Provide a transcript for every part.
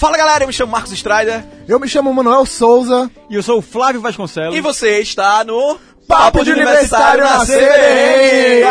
Fala galera, eu me chamo Marcos Strider. Eu me chamo Manuel Souza. E eu sou o Flávio Vasconcelos. E você está no Papo de Universitário na CBN!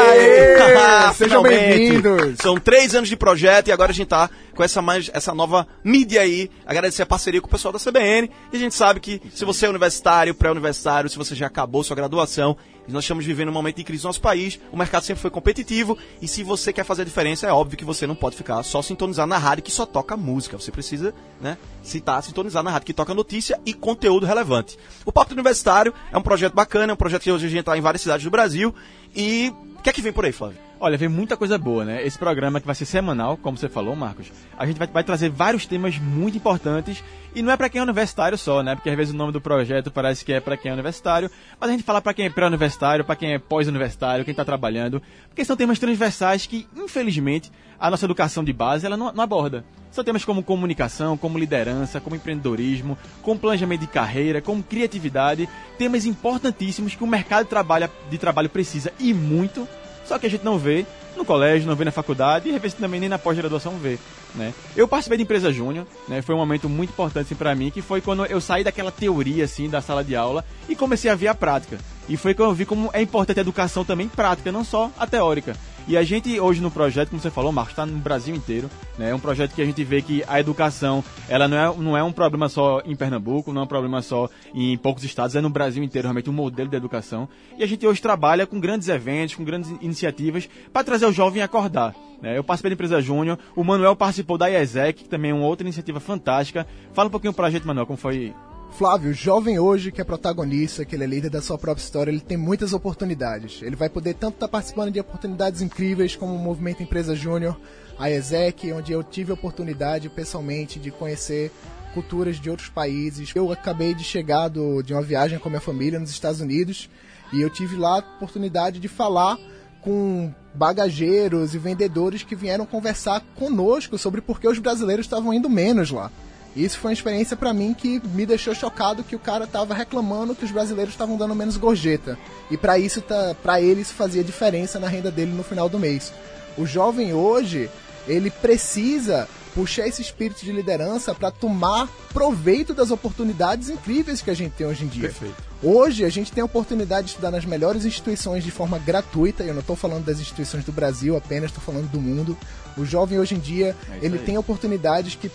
Sejam bem-vindos! São três anos de projeto e agora a gente tá com essa, mais, essa nova mídia aí. Agradecer a parceria com o pessoal da CBN. E a gente sabe que se você é universitário, pré-universitário, se você já acabou sua graduação, nós estamos vivendo um momento de crise no nosso país, o mercado sempre foi competitivo, e se você quer fazer a diferença, é óbvio que você não pode ficar só sintonizado na rádio que só toca música. Você precisa, né, citar, sintonizar na rádio que toca notícia e conteúdo relevante. O Papo Universitário é um projeto bacana, é um projeto que hoje a gente está em várias cidades do Brasil, e o que é que vem por aí, Flávio? Olha, vem muita coisa boa, né? Esse programa que vai ser semanal, como você falou, Marcos, a gente vai, vai trazer vários temas muito importantes e não é para quem é universitário só, né? Porque às vezes o nome do projeto parece que é para quem é universitário, mas a gente fala para quem é pré-universitário, para quem é pós-universitário, quem está trabalhando, porque são temas transversais que, infelizmente, a nossa educação de base ela não, não aborda. São temas como comunicação, como liderança, como empreendedorismo, como planejamento de carreira, como criatividade, temas importantíssimos que o mercado de trabalho, de trabalho precisa e muito só que a gente não vê no colégio, não vê na faculdade e às vezes também nem na pós-graduação vê. Né? Eu participei de empresa júnior, né? foi um momento muito importante assim, para mim, que foi quando eu saí daquela teoria assim da sala de aula e comecei a ver a prática. E foi quando eu vi como é importante a educação também prática, não só a teórica. E a gente hoje no projeto, como você falou, Marcos, está no Brasil inteiro. Né? É um projeto que a gente vê que a educação ela não é, não é um problema só em Pernambuco, não é um problema só em poucos estados, é no Brasil inteiro realmente um modelo de educação. E a gente hoje trabalha com grandes eventos, com grandes iniciativas para trazer o jovem a acordar. Né? Eu participei da empresa Júnior, o Manuel participou da IESEC, que também é uma outra iniciativa fantástica. Fala um pouquinho para a gente, Manuel, como foi Flávio, jovem hoje que é protagonista, que ele é líder da sua própria história, ele tem muitas oportunidades. Ele vai poder tanto estar tá participando de oportunidades incríveis como o Movimento Empresa Júnior, a ESEC, onde eu tive a oportunidade pessoalmente de conhecer culturas de outros países. Eu acabei de chegar do, de uma viagem com a minha família nos Estados Unidos e eu tive lá a oportunidade de falar com bagageiros e vendedores que vieram conversar conosco sobre por que os brasileiros estavam indo menos lá. Isso foi uma experiência para mim que me deixou chocado que o cara tava reclamando que os brasileiros estavam dando menos gorjeta. E para isso, tá, para ele isso fazia diferença na renda dele no final do mês. O jovem hoje, ele precisa puxar esse espírito de liderança para tomar proveito das oportunidades incríveis que a gente tem hoje em dia. Perfeito. Hoje a gente tem a oportunidade de estudar nas melhores instituições de forma gratuita. Eu não estou falando das instituições do Brasil apenas, estou falando do mundo. O jovem hoje em dia é ele aí. tem oportunidades que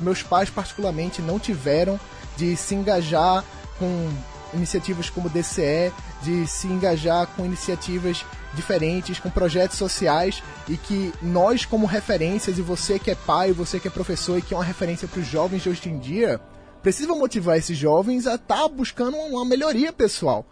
meus pais particularmente não tiveram de se engajar com iniciativas como o DCE, de se engajar com iniciativas diferentes, com projetos sociais e que nós, como referências, e você que é pai, você que é professor e que é uma referência para os jovens de hoje em dia, precisa motivar esses jovens a estar tá buscando uma melhoria pessoal.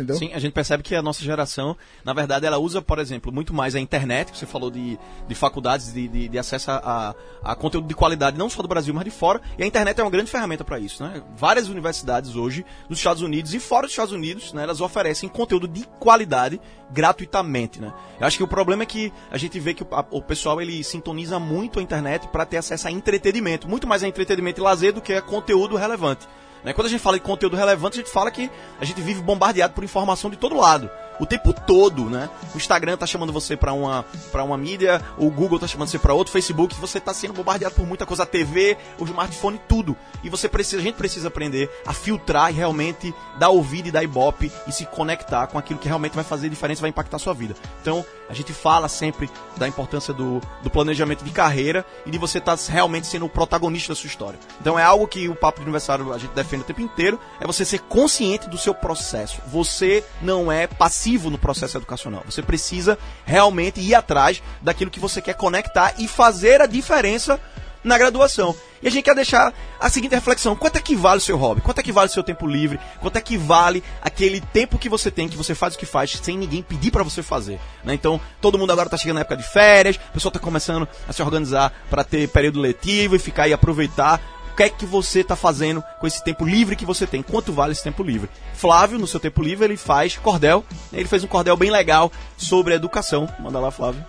Entendeu? Sim, a gente percebe que a nossa geração, na verdade, ela usa, por exemplo, muito mais a internet, que você falou de, de faculdades, de, de, de acesso a, a, conteúdo de qualidade, não só do Brasil, mas de fora. E a internet é uma grande ferramenta para isso. Né? Várias universidades hoje, nos Estados Unidos e fora dos Estados Unidos, né, elas oferecem conteúdo de qualidade gratuitamente. Né? Eu acho que o problema é que a gente vê que o, a, o pessoal ele sintoniza muito a internet para ter acesso a entretenimento, muito mais a entretenimento e lazer do que a conteúdo relevante. Né? Quando a gente fala de conteúdo relevante, a gente fala que a gente vive bombardeado por informação de todo lado o tempo todo, né? O Instagram tá chamando você para uma para uma mídia, o Google tá chamando você para outro, Facebook, você tá sendo bombardeado por muita coisa, a TV, o smartphone, tudo. E você precisa, a gente precisa aprender a filtrar e realmente dar ouvido e dar ibope e se conectar com aquilo que realmente vai fazer diferença, vai impactar a sua vida. Então, a gente fala sempre da importância do, do planejamento de carreira e de você estar tá realmente sendo o protagonista da sua história. Então, é algo que o Papo de Aniversário a gente defende o tempo inteiro, é você ser consciente do seu processo. Você não é passivo passivo no processo educacional. Você precisa realmente ir atrás daquilo que você quer conectar e fazer a diferença na graduação. E a gente quer deixar a seguinte reflexão: quanto é que vale o seu hobby? Quanto é que vale o seu tempo livre? Quanto é que vale aquele tempo que você tem, que você faz o que faz, sem ninguém pedir para você fazer? Né? Então, todo mundo agora está chegando na época de férias, o pessoal está começando a se organizar para ter período letivo e ficar e aproveitar que é que você está fazendo com esse tempo livre que você tem? Quanto vale esse tempo livre? Flávio, no seu tempo livre, ele faz cordel. Ele fez um cordel bem legal sobre educação. Manda lá, Flávio.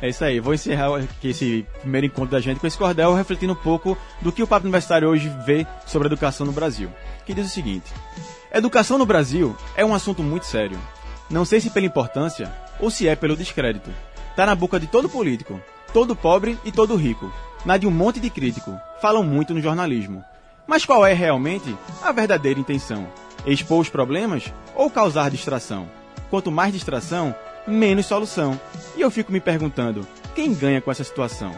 É isso aí, vou encerrar aqui esse primeiro encontro da gente com esse cordel, refletindo um pouco do que o Papo Universitário hoje vê sobre a educação no Brasil. Que diz o seguinte: Educação no Brasil é um assunto muito sério. Não sei se pela importância ou se é pelo descrédito. Tá na boca de todo político, todo pobre e todo rico na de um monte de crítico. Falam muito no jornalismo. Mas qual é realmente a verdadeira intenção? Expor os problemas ou causar distração? Quanto mais distração, menos solução. E eu fico me perguntando, quem ganha com essa situação?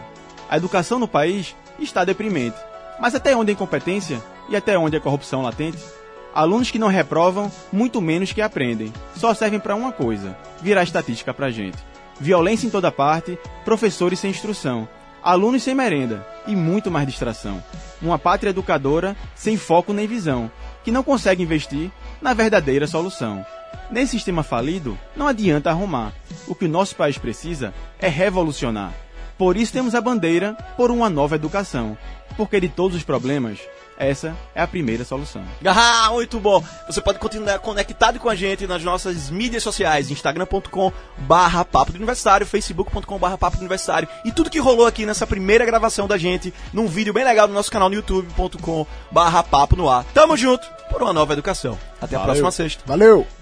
A educação no país está deprimente. Mas até onde a incompetência e até onde a corrupção latente? Alunos que não reprovam, muito menos que aprendem. Só servem para uma coisa: virar estatística pra gente. Violência em toda parte, professores sem instrução, alunos sem merenda e muito mais distração. Uma pátria educadora sem foco nem visão, que não consegue investir na verdadeira solução. Nesse sistema falido, não adianta arrumar. O que o nosso país precisa é revolucionar. Por isso temos a bandeira por uma nova educação. Porque de todos os problemas, essa é a primeira solução. Ah, muito bom. Você pode continuar conectado com a gente nas nossas mídias sociais, instagram.com barra papo do universitário, facebook.com barra papo do universitário e tudo que rolou aqui nessa primeira gravação da gente num vídeo bem legal no nosso canal no youtube.com barra papo no ar. Tamo junto por uma nova educação. Até a Valeu. próxima sexta. Valeu!